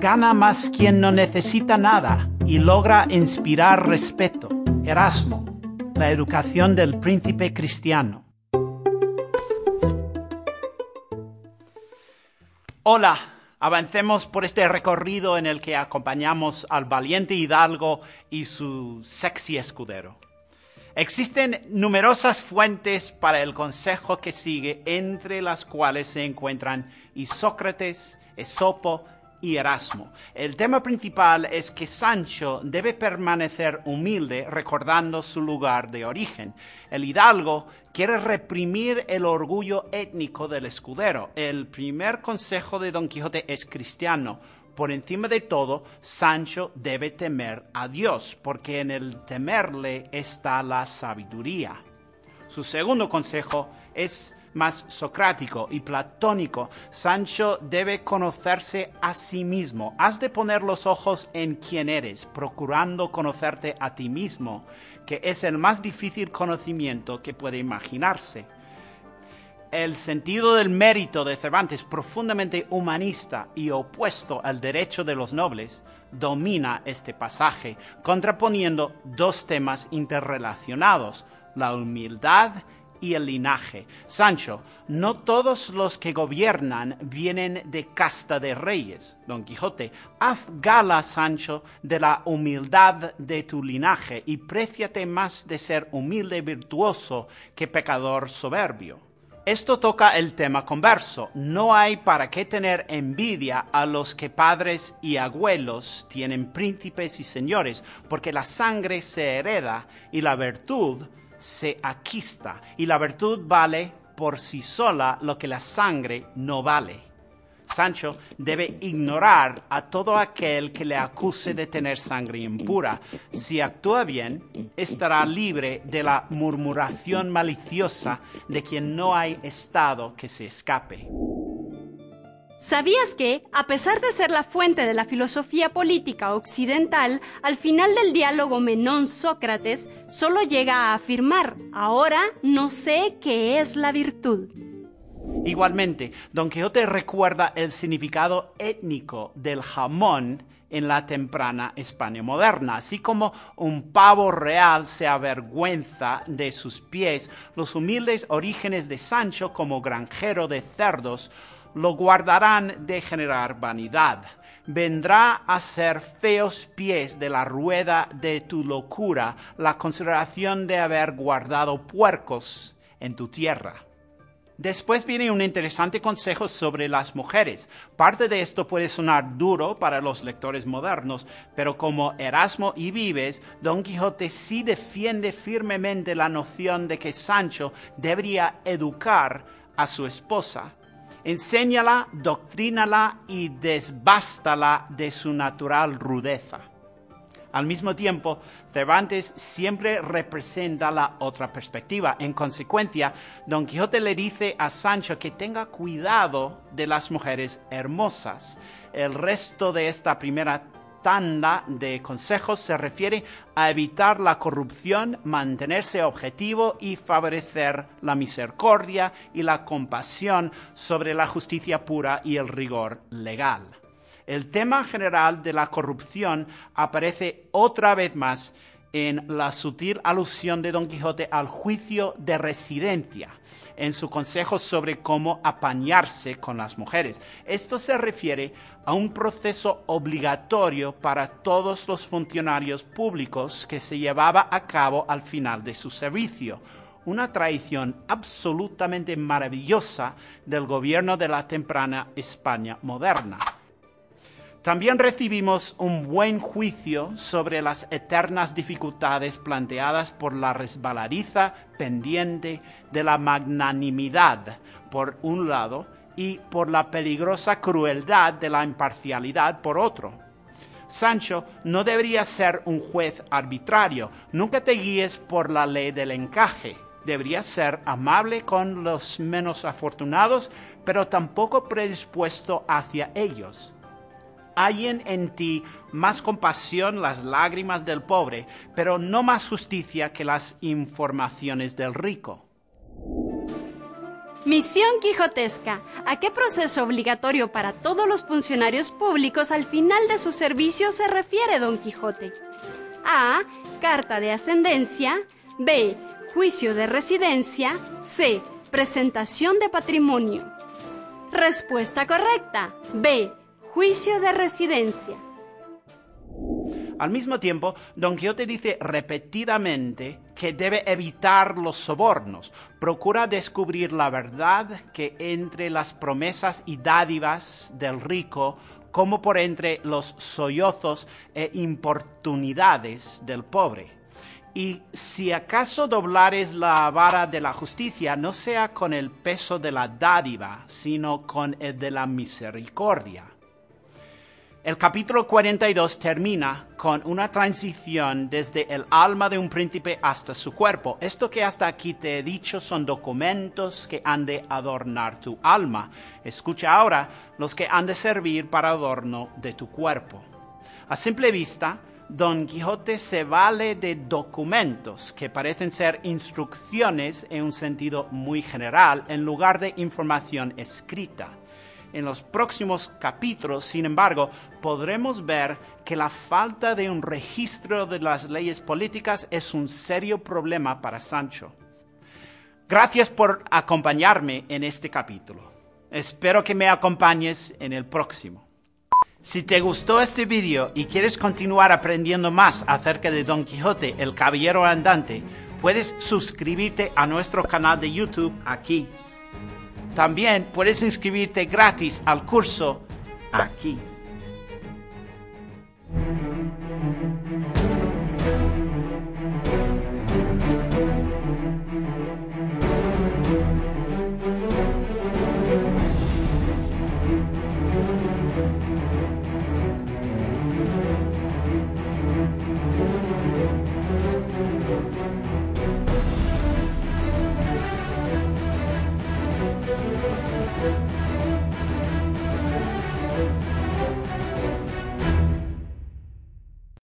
Gana más quien no necesita nada y logra inspirar respeto. Erasmo, la educación del príncipe cristiano. Hola, avancemos por este recorrido en el que acompañamos al valiente hidalgo y su sexy escudero. Existen numerosas fuentes para el consejo que sigue, entre las cuales se encuentran Isócrates, Esopo y Erasmo. El tema principal es que Sancho debe permanecer humilde recordando su lugar de origen. El hidalgo quiere reprimir el orgullo étnico del escudero. El primer consejo de Don Quijote es cristiano. Por encima de todo, Sancho debe temer a Dios, porque en el temerle está la sabiduría. Su segundo consejo es más socrático y platónico, Sancho debe conocerse a sí mismo. Has de poner los ojos en quién eres, procurando conocerte a ti mismo, que es el más difícil conocimiento que puede imaginarse. El sentido del mérito de Cervantes, profundamente humanista y opuesto al derecho de los nobles, domina este pasaje, contraponiendo dos temas interrelacionados, la humildad y el linaje. Sancho, no todos los que gobiernan vienen de casta de reyes. Don Quijote, haz gala, Sancho, de la humildad de tu linaje y préciate más de ser humilde y virtuoso que pecador soberbio. Esto toca el tema converso. No hay para qué tener envidia a los que padres y abuelos tienen príncipes y señores, porque la sangre se hereda y la virtud se aquista y la virtud vale por sí sola lo que la sangre no vale. Sancho debe ignorar a todo aquel que le acuse de tener sangre impura. Si actúa bien, estará libre de la murmuración maliciosa de quien no hay estado que se escape. ¿Sabías que, a pesar de ser la fuente de la filosofía política occidental, al final del diálogo Menón-Sócrates solo llega a afirmar, ahora no sé qué es la virtud? Igualmente, Don Quijote recuerda el significado étnico del jamón en la temprana España moderna. Así como un pavo real se avergüenza de sus pies, los humildes orígenes de Sancho como granjero de cerdos lo guardarán de generar vanidad. Vendrá a ser feos pies de la rueda de tu locura la consideración de haber guardado puercos en tu tierra. Después viene un interesante consejo sobre las mujeres. Parte de esto puede sonar duro para los lectores modernos, pero como Erasmo y Vives, Don Quijote sí defiende firmemente la noción de que Sancho debería educar a su esposa enséñala, doctrínala y desbástala de su natural rudeza. Al mismo tiempo, Cervantes siempre representa la otra perspectiva. En consecuencia, Don Quijote le dice a Sancho que tenga cuidado de las mujeres hermosas. El resto de esta primera tanda de consejos se refiere a evitar la corrupción, mantenerse objetivo y favorecer la misericordia y la compasión sobre la justicia pura y el rigor legal. El tema general de la corrupción aparece otra vez más en la sutil alusión de Don Quijote al juicio de residencia en su consejo sobre cómo apañarse con las mujeres. Esto se refiere a un proceso obligatorio para todos los funcionarios públicos que se llevaba a cabo al final de su servicio una tradición absolutamente maravillosa del gobierno de la temprana España moderna. También recibimos un buen juicio sobre las eternas dificultades planteadas por la resbaladiza pendiente de la magnanimidad, por un lado, y por la peligrosa crueldad de la imparcialidad, por otro. Sancho no debería ser un juez arbitrario, nunca te guíes por la ley del encaje. Deberías ser amable con los menos afortunados, pero tampoco predispuesto hacia ellos hay en ti más compasión las lágrimas del pobre, pero no más justicia que las informaciones del rico. Misión quijotesca. ¿A qué proceso obligatorio para todos los funcionarios públicos al final de su servicio se refiere Don Quijote? A. Carta de ascendencia. B. Juicio de residencia. C. Presentación de patrimonio. Respuesta correcta. B. Juicio de residencia. Al mismo tiempo, Don Quijote dice repetidamente que debe evitar los sobornos. Procura descubrir la verdad que entre las promesas y dádivas del rico, como por entre los sollozos e importunidades del pobre. Y si acaso doblares la vara de la justicia, no sea con el peso de la dádiva, sino con el de la misericordia. El capítulo 42 termina con una transición desde el alma de un príncipe hasta su cuerpo. Esto que hasta aquí te he dicho son documentos que han de adornar tu alma. Escucha ahora los que han de servir para adorno de tu cuerpo. A simple vista, Don Quijote se vale de documentos que parecen ser instrucciones en un sentido muy general en lugar de información escrita. En los próximos capítulos, sin embargo, podremos ver que la falta de un registro de las leyes políticas es un serio problema para Sancho. Gracias por acompañarme en este capítulo. Espero que me acompañes en el próximo. Si te gustó este vídeo y quieres continuar aprendiendo más acerca de Don Quijote, el Caballero Andante, puedes suscribirte a nuestro canal de YouTube aquí también puedes inscribirte gratis al curso aquí.